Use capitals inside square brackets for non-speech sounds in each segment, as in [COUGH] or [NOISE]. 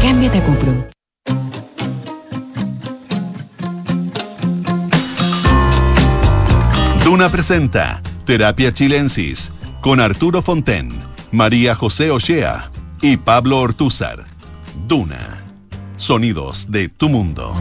Cámbiate a Cuprum. Duna presenta Terapia Chilensis con Arturo Fonten, María José Ochea y Pablo Ortúzar. Duna. Sonidos de tu mundo.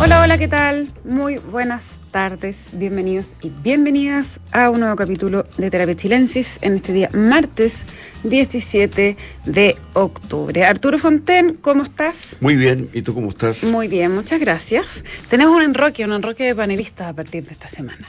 Hola, hola, ¿qué tal? Muy buenas tardes, bienvenidos y bienvenidas a un nuevo capítulo de Terapia Chilensis en este día martes 17 de octubre. Arturo Fonten, ¿cómo estás? Muy bien, ¿y tú cómo estás? Muy bien, muchas gracias. Tenemos un enroque, un enroque de panelistas a partir de esta semana.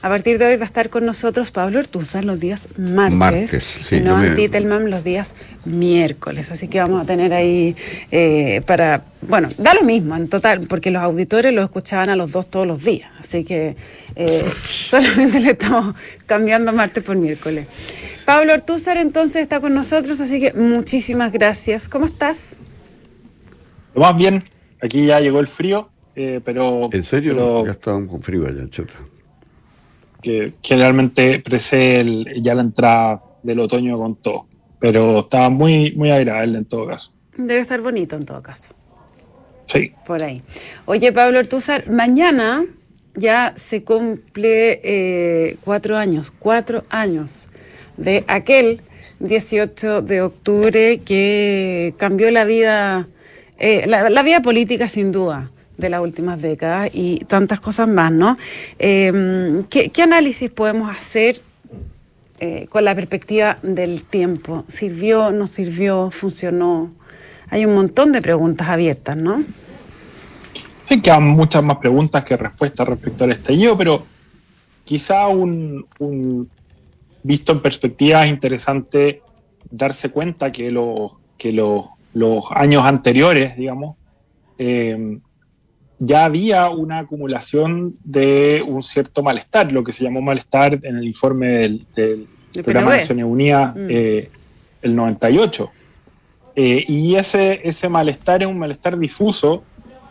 A partir de hoy va a estar con nosotros Pablo Ortuzar los días martes. Martes, sí, Y Noam me- Titelman los días miércoles. Así que vamos a tener ahí eh, para. Bueno, da lo mismo en total, porque los auditores los escuchaban a los dos todos los días. Así que eh, [LAUGHS] solamente le estamos cambiando martes por miércoles. Pablo Ortúzar entonces está con nosotros, así que muchísimas gracias. ¿Cómo estás? Lo más bien, aquí ya llegó el frío, eh, pero, ¿En serio? pero Ya estábamos con frío allá, chuta. que generalmente precede el- ya la entrada del otoño con todo. Pero estaba muy, muy agradable en todo caso. Debe estar bonito en todo caso. Sí, Por ahí. Oye, Pablo Ortúzar, mañana ya se cumple eh, cuatro años, cuatro años de aquel 18 de octubre que cambió la vida, eh, la, vida política sin duda de las últimas décadas y tantas cosas más, ¿no? Eh, ¿qué, qué análisis podemos hacer eh, con la perspectiva del tiempo? ¿Sirvió, no sirvió, funcionó? Hay un montón de preguntas abiertas, ¿no? Sí quedan muchas más preguntas que respuestas respecto al estallido, pero quizá un, un- visto en perspectiva es interesante darse cuenta que, los que los, los años anteriores, digamos, eh, ya había una acumulación de un cierto malestar, lo que se llamó malestar en el informe del, programa de. Naciones Unidas, Mm. eh, el 98. Eh, y ese, ese malestar es un malestar difuso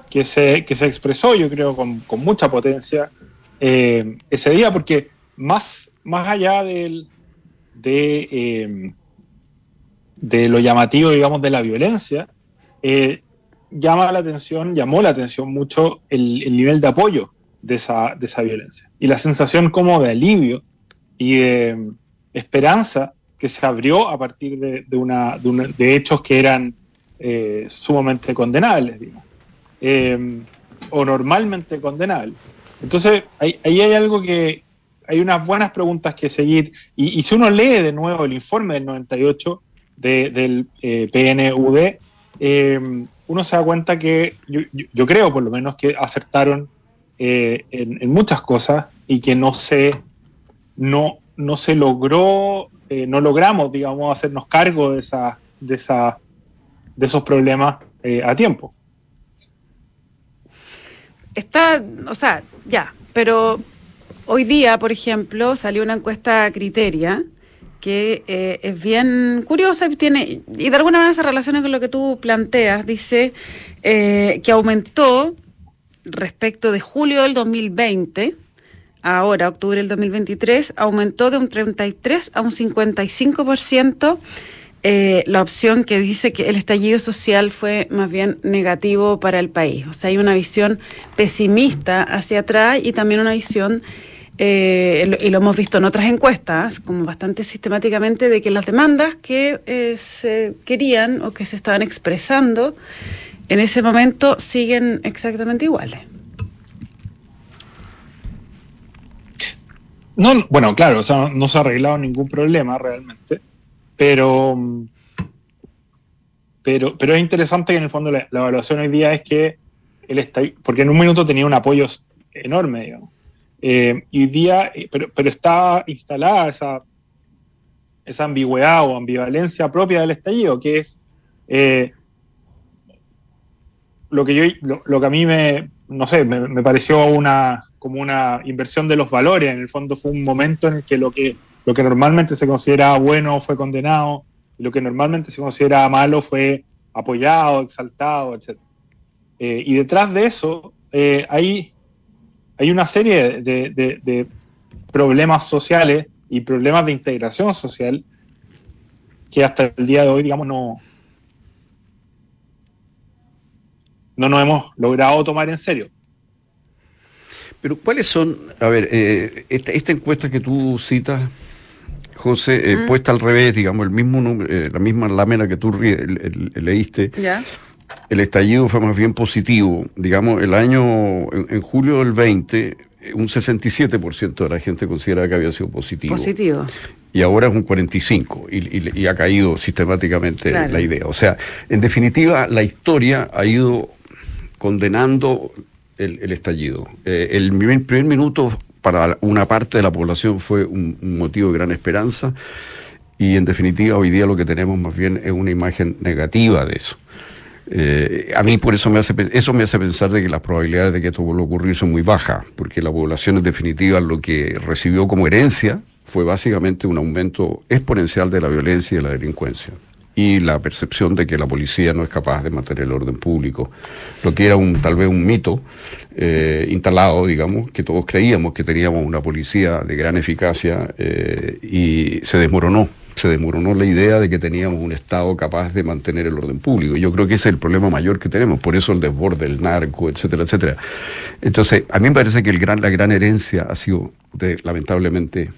que se, que se expresó, yo creo, con, con mucha potencia eh, ese día, porque más, más allá del, de, eh, de lo llamativo, digamos, de la violencia, eh, llama la atención, llamó la atención mucho el, el nivel de apoyo de esa, de esa violencia y la sensación como de alivio y de esperanza que se abrió a partir de, de una, de, una- hechos que eran eh, sumamente condenables, digamos, eh, o normalmente condenables. Entonces, ahí, hay algo que, hay unas buenas preguntas que seguir, y, si uno lee de nuevo el informe del 98 de- del eh, PNUD, eh, uno se da cuenta que yo creo por lo menos que acertaron eh, en, en muchas cosas y que no se, no, no se logró, eh, no logramos, digamos, hacernos cargo de, esa, de, esa, de esos problemas eh, a tiempo. Está, o sea, ya, pero hoy día, por ejemplo, salió una encuesta Criteria que eh, es bien curiosa y tiene y de alguna manera se relaciona con lo que tú planteas. Dice eh, que aumentó respecto de julio del 2020 a ahora, octubre del 2023, aumentó de un 33 a un 55% eh, la opción que dice que el estallido social fue más bien negativo para el país. O sea, hay una visión pesimista hacia atrás y también una visión, eh, y lo hemos visto en otras encuestas, como bastante sistemáticamente, de que las demandas que eh, se querían o que se estaban expresando en ese momento siguen exactamente iguales. No, bueno, claro, o sea, no se ha arreglado ningún problema realmente, pero, pero, pero es interesante que en el fondo la, evaluación hoy día es que el estallido, porque en un minuto tenía un apoyo enorme, digamos, Eh, y hoy día, eh, pero, pero está instalada esa, esa ambigüedad o ambivalencia propia del estallido, que es eh, lo que yo lo, que a mí me no sé me pareció una como una inversión de los valores. En el fondo fue un momento en el que lo que lo que normalmente se consideraba bueno fue condenado lo que normalmente se consideraba malo fue apoyado exaltado etc Eh, y detrás de eso eh, hay hay una serie de, problemas sociales y problemas de integración social que hasta el día de hoy, digamos, no, no nos hemos logrado tomar en serio. Pero ¿cuáles son, a ver, eh, esta encuesta que tú citas, José, eh, Mm. puesta al revés, digamos, el mismo número, eh, la misma lámina que tú el- leíste, el estallido fue más bien positivo. Digamos, el año, en, en julio del 20, eh, un 67% de la gente considera que había sido positivo. Positivo. y ahora es un 45 y, y- y ha caído sistemáticamente Claro. la idea. O sea, en definitiva, la historia ha ido condenando el, el estallido. Eh, el primer, primer minuto para una parte de la población fue un, motivo de gran esperanza y en definitiva hoy día lo que tenemos más bien es una imagen negativa de eso. Eh, a mí por eso me hace eso me hace pensar de que las probabilidades de que esto vuelva a ocurrir son muy bajas, porque la población en definitiva lo que recibió como herencia fue básicamente un aumento exponencial de la violencia y de la delincuencia y la percepción de que la policía no es capaz de mantener el orden público, lo que era un tal vez un mito eh, instalado, digamos, que todos creíamos que teníamos una policía de gran eficacia eh, y se desmoronó, se desmoronó la idea de que teníamos un Estado capaz de mantener el orden público. Yo creo que ese es el problema mayor que tenemos, por eso el desborde del narco, etcétera, etcétera. Entonces, a mí me parece que el gran, la gran herencia ha sido, de, lamentablemente,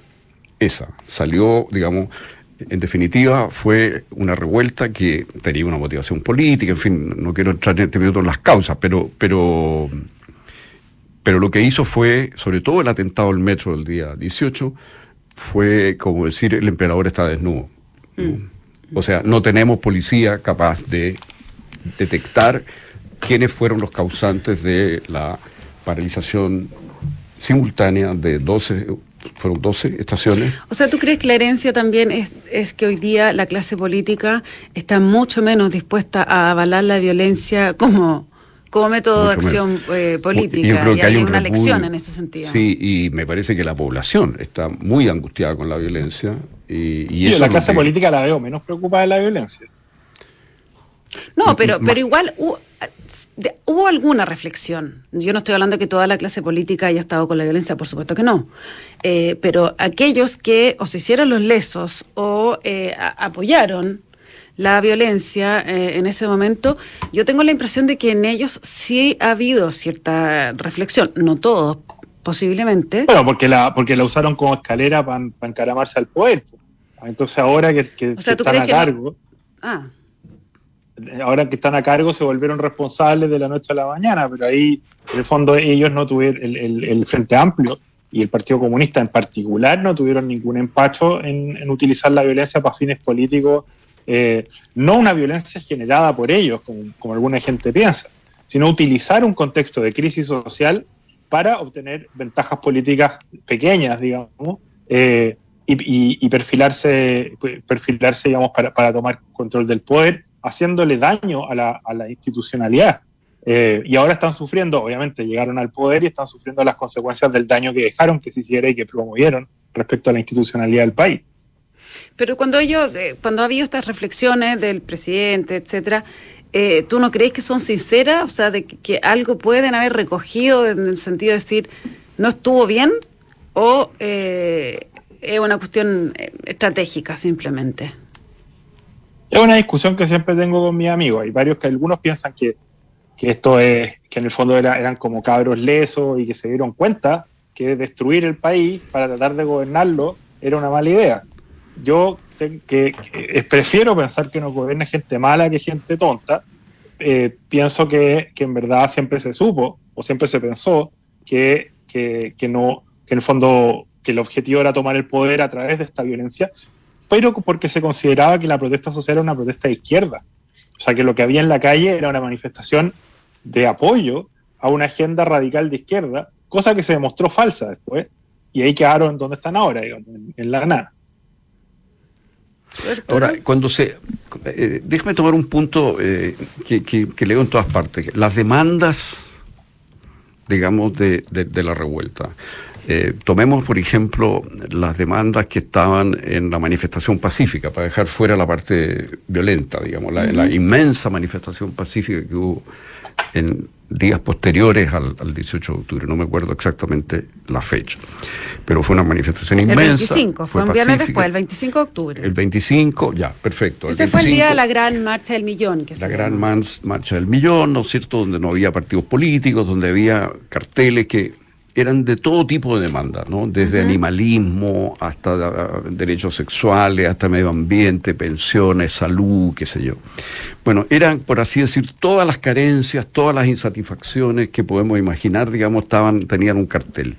esa. Salió, digamos, en definitiva, fue una revuelta que tenía una motivación política, en fin, no quiero entrar en este minuto en las causas, pero, pero, pero lo que hizo fue, sobre todo el atentado al metro del día 18, fue como decir el emperador está desnudo. O sea, no tenemos policía capaz de detectar quiénes fueron los causantes de la paralización simultánea de 12, fueron 12 estaciones. O sea, ¿tú crees que la herencia también es, es que hoy día la clase política está mucho menos dispuesta a avalar la violencia como, como método Mucho de acción eh, política? Yo creo y que hay un una repudio. lección en ese sentido. Sí, y me parece que la población está muy angustiada con la violencia. Y, y eso la clase que- política la veo menos preocupada de la violencia. No, pero, pero igual hubo, hubo alguna reflexión. Yo no estoy hablando de que toda la clase política haya estado con la violencia, por supuesto que no. Eh, pero aquellos que o se hicieron los lesos o eh, apoyaron la violencia eh, en ese momento, yo tengo la impresión de que en ellos sí ha habido cierta reflexión, no todos, posiblemente. Bueno, porque la, porque la usaron como escalera para encaramarse al poder. po. Entonces ahora que, que- O sea, que ¿tú están a no? cargo, Ah, ahora que están a cargo se volvieron responsables de la noche a la mañana, pero ahí en el fondo ellos no tuvieron, el, Frente Amplio y el Partido Comunista en particular no tuvieron ningún empacho en, en utilizar la violencia para fines políticos, eh, no una violencia generada por ellos, como, como alguna gente piensa, sino utilizar un contexto de crisis social para obtener ventajas políticas pequeñas, digamos, eh, y perfilarse, perfilarse digamos, para, para tomar control del poder, haciéndole daño a la, a la institucionalidad. Eh, y ahora están sufriendo, obviamente llegaron al poder y están sufriendo las consecuencias del daño que dejaron, que se hiciera y que promovieron respecto a la institucionalidad del país. Pero cuando ellos, eh, cuando ha habido estas reflexiones del presidente, etcétera, eh, ¿tú no crees que son sinceras? O sea, de que, que algo pueden haber recogido en el sentido de decir, no estuvo bien, o eh, es una cuestión estratégica simplemente. Es una discusión que siempre tengo con mis amigos. Hay varios que algunos piensan que, que esto es, que en el fondo era- eran como cabros lesos y que se dieron cuenta que destruir el país para tratar de gobernarlo era una mala idea. Yo que, que prefiero pensar que nos gobierne gente mala que gente tonta. Eh, pienso que, que en verdad siempre se supo o siempre se pensó que, que, que no, que en el fondo que el objetivo era tomar el poder a través de esta violencia, pero porque se consideraba que la protesta social era una protesta de izquierda. O sea, que lo que había en la calle era una manifestación de apoyo a una agenda radical de izquierda, cosa que se demostró falsa después, y ahí quedaron donde están ahora, digamos, en, en la nada. Ahora, cuando se... eh, déjame tomar un punto eh, que, que- que leo en todas partes. Las demandas, digamos, de, de- de la revuelta. Eh, tomemos, por ejemplo, las demandas que estaban en la manifestación pacífica, para dejar fuera la parte violenta, digamos, la, la inmensa manifestación pacífica que hubo en, días posteriores al, 18 de octubre, no me acuerdo exactamente la fecha, pero fue una manifestación inmensa. El 25, fue, un viernes después, el 25 de octubre. El 25, ya, perfecto. Ese fue el día de la gran marcha del millón. Que la gran marcha del millón, ¿no es cierto?, donde no había partidos políticos, donde había carteles que eran de todo tipo de demandas, ¿no? Desde animalismo hasta ah, derechos sexuales, hasta medio ambiente, pensiones, salud, qué sé yo. Bueno, eran, por así decir, todas las carencias, todas las insatisfacciones que podemos imaginar, digamos, estaban, tenían un cartel.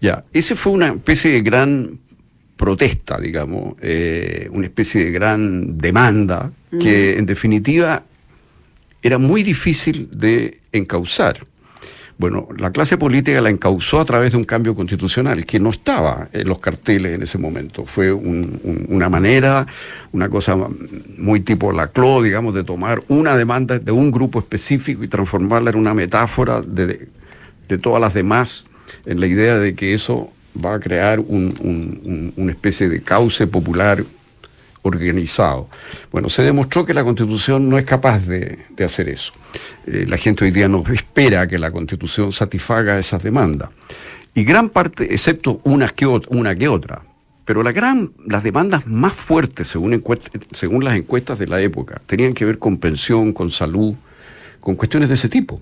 Ya, ese fue una especie de gran protesta, digamos, eh, una especie de gran demanda que en definitiva era muy difícil de encauzar. Bueno, la clase política la encauzó a través de un cambio constitucional que no estaba en los carteles en ese momento. Fue una manera, una cosa muy tipo la CLO, digamos, de tomar una demanda de un grupo específico y transformarla en una metáfora de, todas las demás, en la idea de que eso va a crear una especie de cauce popular organizado. Bueno, se demostró que la Constitución no es capaz de, hacer eso. Eh, la gente hoy día no espera que la Constitución satisfaga esas demandas. Y gran parte, excepto unas que una que otra, pero la gran, las demandas más fuertes, según, según las encuestas de la época, tenían que ver con pensión, con salud, con cuestiones de ese tipo.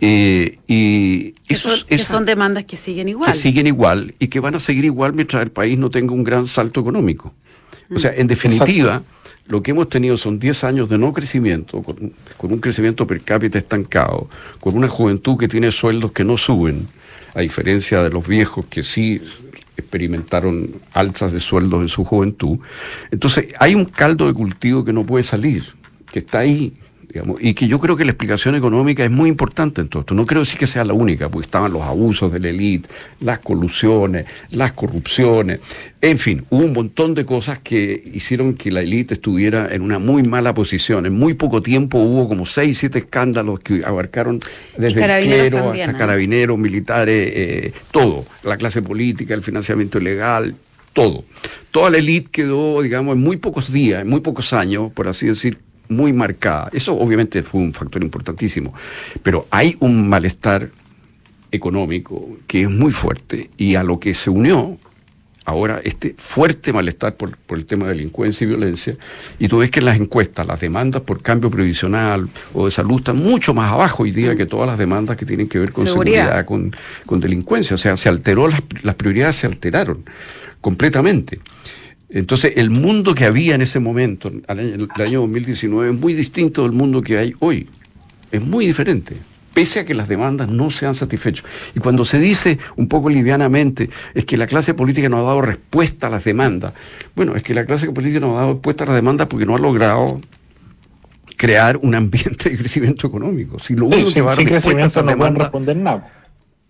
Eh, y esos, que son demandas que siguen igual. Que siguen igual y que van a seguir igual mientras el país no tenga un gran salto económico. O sea, en definitiva, lo que hemos tenido son 10 años de no crecimiento, con, un crecimiento per cápita estancado, con una juventud que tiene sueldos que no suben, a diferencia de los viejos que sí experimentaron alzas de sueldos en su juventud. Entonces, hay un caldo de cultivo que no puede salir, que está ahí y que yo creo que la explicación económica es muy importante en todo esto. No creo decir que sea la única, porque estaban los abusos de la élite, las colusiones, las corrupciones, en fin, hubo un montón de cosas que hicieron que la élite estuviera en una muy mala posición. En muy poco tiempo hubo como seis, siete escándalos que abarcaron desde el hasta carabineros, militares, eh, todo, la clase política, el financiamiento ilegal, todo. Toda la élite quedó, digamos, en muy pocos días, en muy pocos años, por así decir, muy marcada. Eso obviamente fue un factor importantísimo, pero hay un malestar económico que es muy fuerte y a lo que se unió ahora este fuerte malestar por, el tema de delincuencia y violencia, y tú ves que en las encuestas las demandas por cambio previsional o de salud están mucho más abajo hoy día que todas las demandas que tienen que ver con seguridad, con, delincuencia. O sea, se alteró, las, las prioridades se alteraron completamente. Entonces, el mundo que había en ese momento, en el año 2019, es muy distinto del mundo que hay hoy. Es muy diferente, pese a que las demandas no se han satisfecho. Y cuando se dice un poco livianamente, es que la clase política no ha dado respuesta a las demandas. Bueno, es que la clase política no ha dado respuesta a las demandas porque no ha logrado crear un ambiente de [LAUGHS] crecimiento económico. Si lo único que va a dar respuesta a no responder nada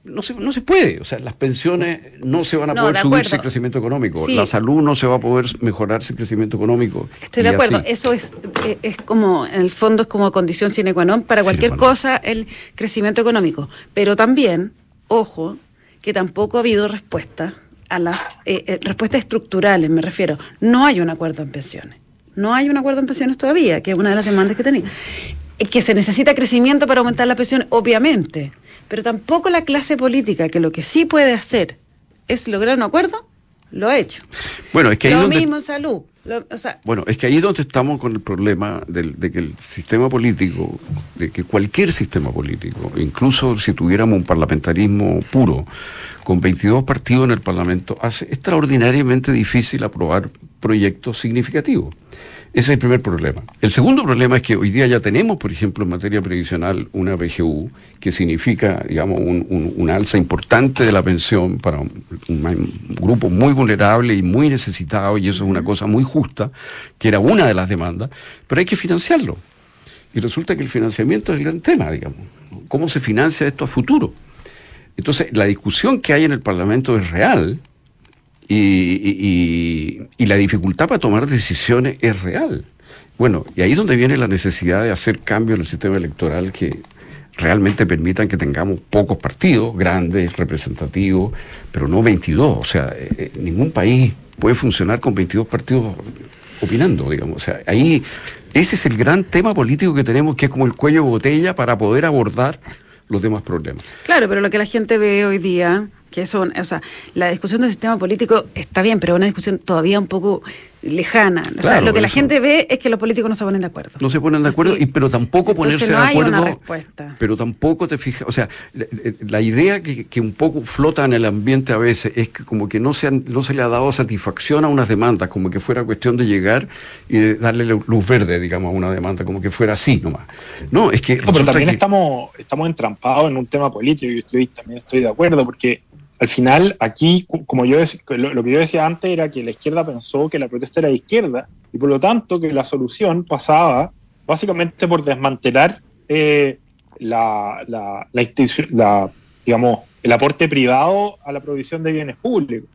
no se, no se puede. O sea, las pensiones no se van a poder subir sin crecimiento económico. La salud no se va a poder mejorar sin crecimiento económico. Estoy de acuerdo. Eso es, eh, es como, en el fondo, es como condición sine qua non para cualquier cosa el crecimiento económico. Pero también, ojo, que tampoco ha habido respuesta a las eh, eh, respuestas estructurales, me refiero. No hay un acuerdo en pensiones. No hay un acuerdo en pensiones todavía, que es una de las demandas que tenía. Que se necesita crecimiento para aumentar la pensión, obviamente pero tampoco la clase política, que lo que sí puede hacer es lograr un acuerdo, lo ha hecho. Bueno, es que lo donde... mismo en salud. bueno, es que ahí es donde estamos con el problema de, que el sistema político, de que cualquier sistema político, incluso si tuviéramos un parlamentarismo puro, con 22 partidos en el Parlamento, hace extraordinariamente difícil aprobar proyectos significativos. Ese es el primer problema. El segundo problema es que hoy día ya tenemos, por ejemplo, en materia previsional, una PGU que significa, digamos, un, una alza importante de la pensión para un, grupo muy vulnerable y muy necesitado, y eso es una cosa muy justa, que era una de las demandas, pero hay que financiarlo. Y resulta que el financiamiento es el gran tema, digamos. ¿Cómo se financia esto a futuro? Entonces, la discusión que hay en el Parlamento es real, y, la dificultad para tomar decisiones es real. Bueno, y ahí es donde viene la necesidad de hacer cambios en el sistema electoral que realmente permitan que tengamos pocos partidos, grandes, representativos, pero no 22. O sea, eh, eh, ningún país puede funcionar con 22 partidos opinando, digamos. O sea, ahí Ese es el gran tema político que tenemos, que es como el cuello de botella para poder abordar los demás problemas. Claro, pero lo que la gente ve hoy día que eso, o sea, la discusión del sistema político está bien, pero es una discusión todavía un poco lejana. O sea, lo que la gente ve es que los políticos no se ponen de acuerdo. No se ponen de acuerdo, y, pero tampoco ponerse de acuerdo. Pero tampoco te fijas, o sea, la, idea que, que, un poco flota en el ambiente a veces es que como que no se, no se le ha dado satisfacción a unas demandas, como que fuera cuestión de llegar y de darle luz verde, digamos, a una demanda, como que fuera así nomás. No, es que. pero también estamos, estamos entrampados en un tema político y yo también estoy de acuerdo, porque al final, aquí, como yo lo, que yo decía antes era que la izquierda pensó que la protesta era de izquierda y por lo tanto que la solución pasaba básicamente por desmantelar eh, la, el aporte privado a la provisión de bienes públicos.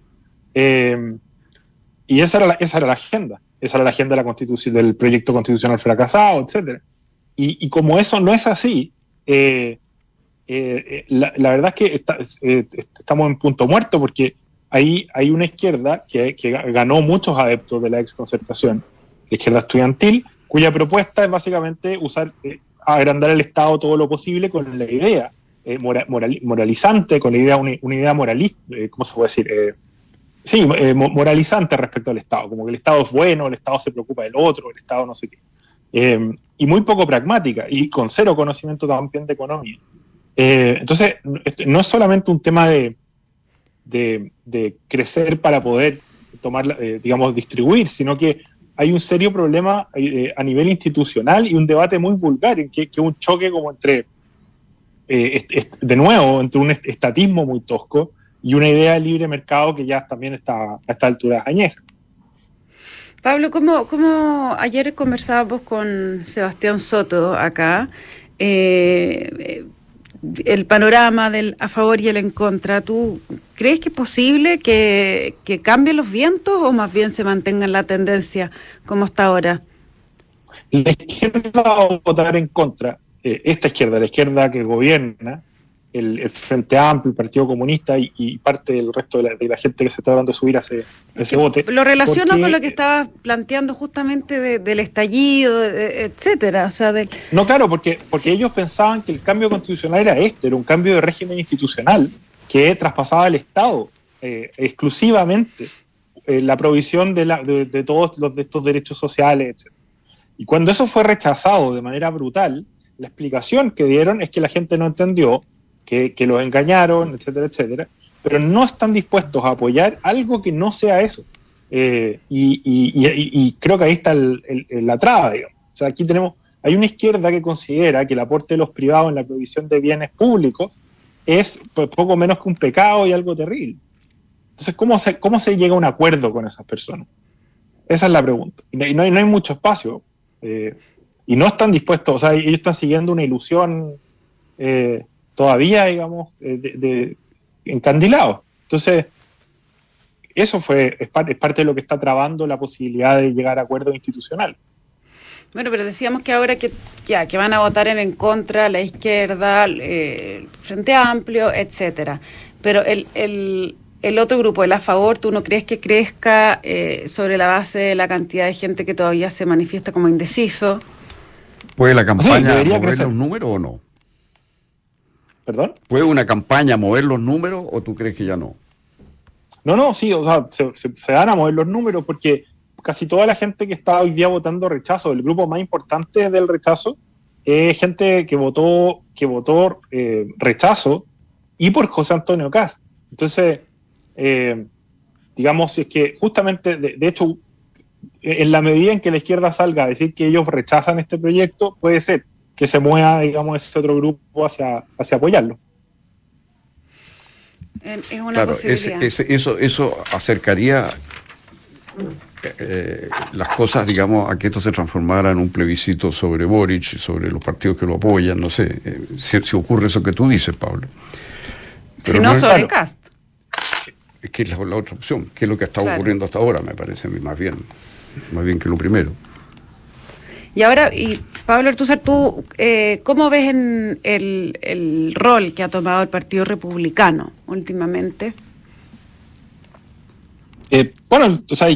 Eh, y esa era, la, esa era la agenda, esa era la agenda de la constitución, del proyecto constitucional fracasado, etc. Y, y como eso no es así, eh, eh, eh, la, verdad es que eh, estamos en punto muerto porque ahí hay una izquierda que, ganó muchos adeptos de la exconcertación, la izquierda estudiantil, cuya propuesta es básicamente usar, agrandar el Estado todo lo posible con la idea moralizante, con la idea, una, idea moralista, ¿cómo se puede decir? sí, moralizante respecto al Estado, como que el Estado es bueno, el Estado se preocupa del otro, el Estado no sé qué. y muy poco pragmática y con cero conocimiento también de economía. Eh, entonces, no es solamente un tema de, de, crecer para poder tomar, eh, digamos, distribuir, sino que hay un serio problema eh, a nivel institucional y un debate muy vulgar, en que, que un choque como entre, de nuevo, entre un estatismo muy tosco y una idea de libre mercado que ya también está a esta altura añeja. Pablo, como, ayer conversábamos con Sebastián Soto acá, el panorama del a favor y el en contra, ¿tú crees que es posible que, cambien los vientos o más bien se mantenga la tendencia como está ahora? La izquierda va a votar en contra, eh, esta izquierda, la izquierda que gobierna, el, Frente Amplio, el Partido Comunista y, parte del resto de la, gente que se está dando de subir a ese, ese vote. Lo relaciono con lo que estabas planteando justamente del estallido, etcétera. O sea, del... No, claro, porque, porque ellos pensaban que el cambio constitucional era este, era un cambio de régimen institucional que traspasaba al Estado eh, exclusivamente eh, la provisión de, la, de, todos los, de estos derechos sociales, etc. Y cuando eso fue rechazado de manera brutal, la explicación que dieron es que la gente no entendió que, los engañaron, etcétera, etcétera, pero no están dispuestos a apoyar algo que no sea eso. Eh, y, creo que ahí está la traba, digamos. O sea, aquí tenemos, hay una izquierda que considera que el aporte de los privados en la provisión de bienes públicos es pues, poco menos que un pecado y algo terrible. Entonces, ¿cómo se, llega a un acuerdo con esas personas? Esa es la pregunta. Y no, hay, no hay mucho espacio. Eh, y no están dispuestos, o sea, ellos están siguiendo una ilusión eh, todavía, digamos, eh, de, encandilado. Entonces, eso fue, es, parte de lo que está trabando la posibilidad de llegar a acuerdo institucional. Bueno, pero decíamos que ahora que, ya, que van a votar en, en contra la izquierda, eh, el Frente Amplio, etcétera. Pero el, el, el, otro grupo, el a favor, ¿tú no crees que crezca eh, sobre la base de la cantidad de gente que todavía se manifiesta como indeciso? ¿Puede la campaña mover un número o no? ¿Puede una campaña mover los números o tú crees que ya no? No, no, sí, o sea, se, van a mover los números porque casi toda la gente que está hoy día votando rechazo, el grupo más importante del rechazo, es gente que votó, que votó eh, rechazo y por José Antonio Cast. Entonces, eh, digamos, es que justamente, de, hecho, en la medida en que la izquierda salga a decir que ellos rechazan este proyecto, puede ser que se mueva, digamos, ese otro grupo hacia, hacia apoyarlo. Es una posibilidad. eso, eso acercaría eh, las cosas, digamos, a que esto se transformara en un plebiscito sobre Boric, sobre los partidos que lo apoyan, no sé, eh, si, ocurre eso que tú dices, Pablo. si no, sobre Cast. Es que es la, otra opción, que es lo que está ocurriendo hasta ahora, me parece a mí, más bien, más bien que lo primero. Y ahora, y Pablo Artuzar, ¿tú eh, cómo ves en el, rol que ha tomado el Partido Republicano últimamente? Eh, bueno, o sea,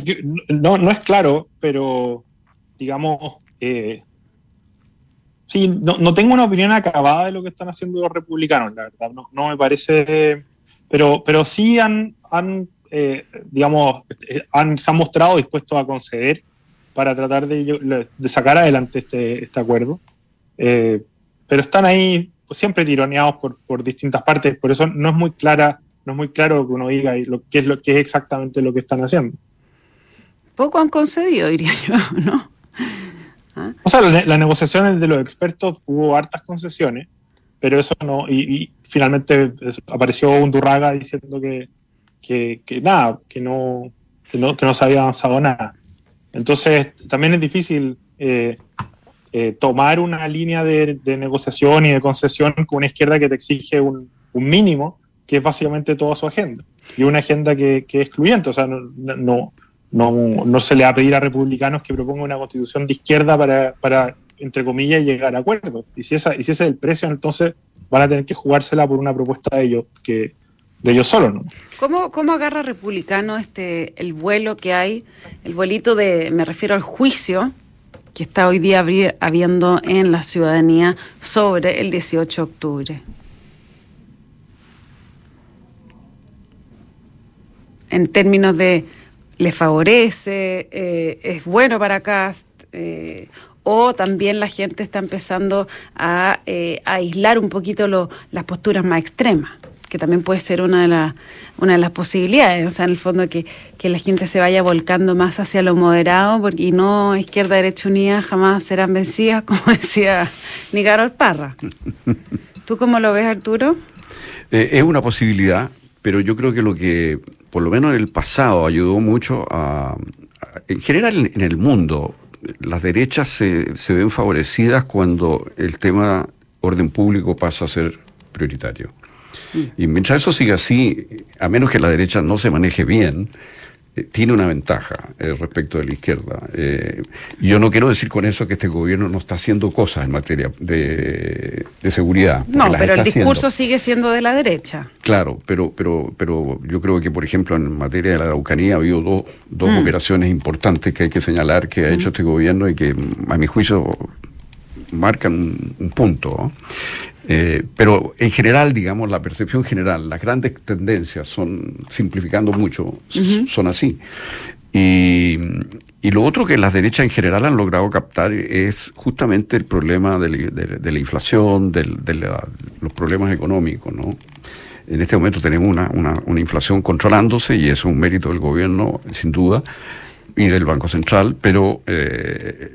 no, es claro, pero digamos, eh, sí, no, tengo una opinión acabada de lo que están haciendo los republicanos, la verdad, no, me parece, pero, pero sí han, han eh, digamos, han, se han mostrado dispuestos a conceder para tratar de, sacar adelante este, este acuerdo. Eh, pero están ahí siempre tironeados por, por, distintas partes, por eso no es muy clara, no es muy claro que uno diga y lo que es lo que es exactamente lo que están haciendo. Poco han concedido, diría [LAUGHS] yo, ¿no? ¿Ah? O sea, las negociaciones de los expertos hubo hartas concesiones, pero eso no, y, finalmente apareció Undurraga diciendo que, que, nada, que no, que no, que no se había avanzado nada. Entonces, también es difícil eh, eh, tomar una línea de, negociación y de concesión con una izquierda que te exige un, mínimo, que es básicamente toda su agenda. Y una agenda que, es excluyente, o sea, no, no, no, se le va a pedir a republicanos que propongan una constitución de izquierda para, para entre comillas, llegar a acuerdos. Y si, esa, y si ese es el precio, entonces van a tener que jugársela por una propuesta de ellos, que, de ellos solos. ¿no? ¿Cómo, ¿Cómo agarra republicano este el vuelo que hay, el vuelito de, me refiero al juicio que está hoy día habiendo en la ciudadanía sobre el 18 de octubre? En términos de le favorece, eh, es bueno para Cast, eh, o también la gente está empezando a, eh, aislar un poquito las posturas más extremas que también puede ser una de, las una de las posibilidades, o sea, en el fondo que, la gente se vaya volcando más hacia lo moderado, porque y no izquierda, derecha unida jamás serán vencidas, [LAUGHS] como decía Nicarol Parra. [LAUGHS] ¿Tú cómo lo ves, Arturo? Eh, es una posibilidad, pero yo creo que lo que, por lo menos en el pasado, ayudó mucho a, en general en el mundo, las derechas se, se ven favorecidas cuando el tema orden público pasa a ser prioritario. Y mientras eso siga así, a menos que la derecha no se maneje bien, eh, tiene una ventaja eh, respecto de la izquierda. Eh, yo no quiero decir con eso que este gobierno no está haciendo cosas en materia de, seguridad. No, pero el discurso sigue siendo de la derecha. Claro, pero, pero, pero yo creo que, por ejemplo, en materia de la Araucanía ha habido dos, dos mm. operaciones importantes que hay que señalar que ha hecho mm. este gobierno y que, a mi juicio, marcan un, punto. Eh, pero en general, digamos, la percepción general, las grandes tendencias son, simplificando mucho, son así. Y, lo otro que las derechas en general han logrado captar es justamente el problema de, la inflación, de, los problemas económicos, ¿no? En este momento tenemos una, una, una inflación controlándose y es un mérito del gobierno, sin duda y del Banco Central, pero eh,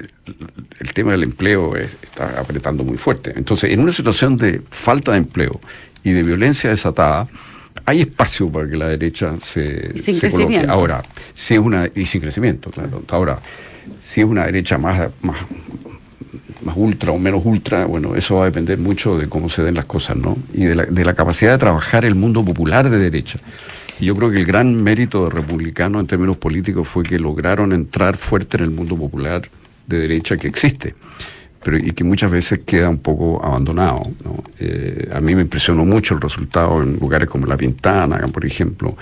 el tema del empleo está apretando muy fuerte. Entonces, en una situación de falta de empleo y de violencia desatada, hay espacio para que la derecha se, coloque. Ahora, si es una, y sin crecimiento, claro. Ahora, si es una derecha más, más, más ultra o menos ultra, bueno, eso va a depender mucho de cómo se den las cosas, ¿no? Y de la, de la capacidad de trabajar el mundo popular de derecha. Y yo creo que el gran mérito de republicano en términos políticos fue que lograron entrar fuerte en el mundo popular de derecha que existe. Pero, y que muchas veces queda un poco abandonado. Eh, a mí me impresionó mucho el resultado en lugares como La Pintana, por ejemplo,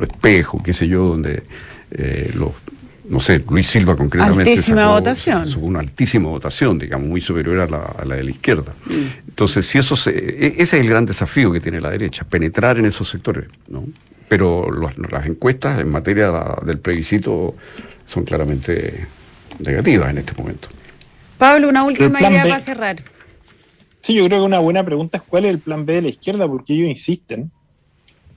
Espejo, qué sé yo, donde eh, los no sé, Luis Silva concretamente. Altísima votación. una altísima votación, digamos, muy superior a la, de la izquierda. Mm. Entonces, si eso e, ese es el gran desafío que tiene la derecha, penetrar en esos sectores, ¿no? Pero las encuestas en materia del plebiscito son claramente negativas en este momento. Pablo, una última idea para cerrar. Sí, yo creo que una buena pregunta es cuál es el plan B de la izquierda, porque ellos insisten,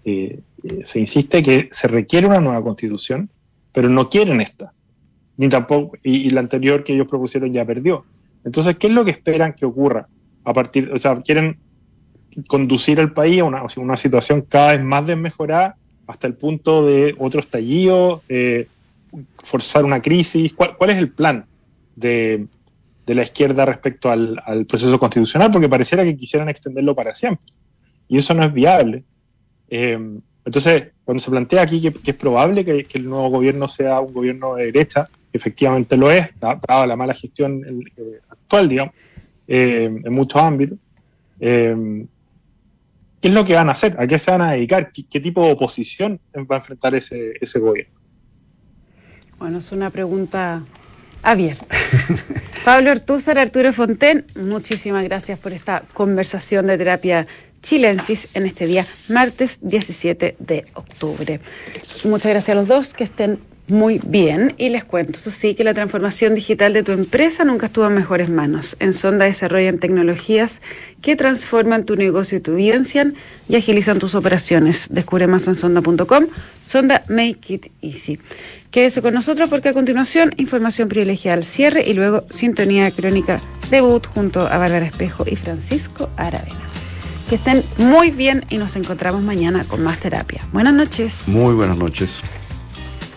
eh, eh, se insiste que se requiere una nueva constitución, pero no quieren esta, ni tampoco, y, la anterior que ellos propusieron ya perdió. Entonces, ¿qué es lo que esperan que ocurra? A partir, o sea, quieren conducir al país a una, una situación cada vez más desmejorada hasta el punto de otro estallido, eh, forzar una crisis. ¿Cuál, es el plan de, la izquierda respecto al, proceso constitucional? Porque pareciera que quisieran extenderlo para siempre. Y eso no es viable. Eh, entonces, cuando se plantea aquí que, es probable que, el nuevo gobierno sea un gobierno de derecha, efectivamente lo es, dada la mala gestión eh, actual, digamos, en muchos ámbitos. ¿Qué es lo que van a hacer? ¿A qué se van a dedicar? ¿Qué, tipo de oposición va a enfrentar ese, gobierno? Bueno, es una pregunta abierta. [LAUGHS] Pablo Ortúzar, Arturo Fonten, muchísimas gracias por esta conversación de terapia chilensis en este día, martes 17 de octubre. Muchas gracias a los dos, que estén muy bien y les cuento, eso sí, que la transformación digital de tu empresa nunca estuvo en mejores manos. En Sonda desarrollan tecnologías que transforman tu negocio y tu vivencian y agilizan tus operaciones. Descubre más en sonda.com. Sonda Make It Easy. Quédese con nosotros porque a continuación información privilegiada al cierre y luego sintonía crónica debut junto a Bárbara Espejo y Francisco Aravena. Que estén muy bien y nos encontramos mañana con más terapia. Buenas noches. Muy buenas noches.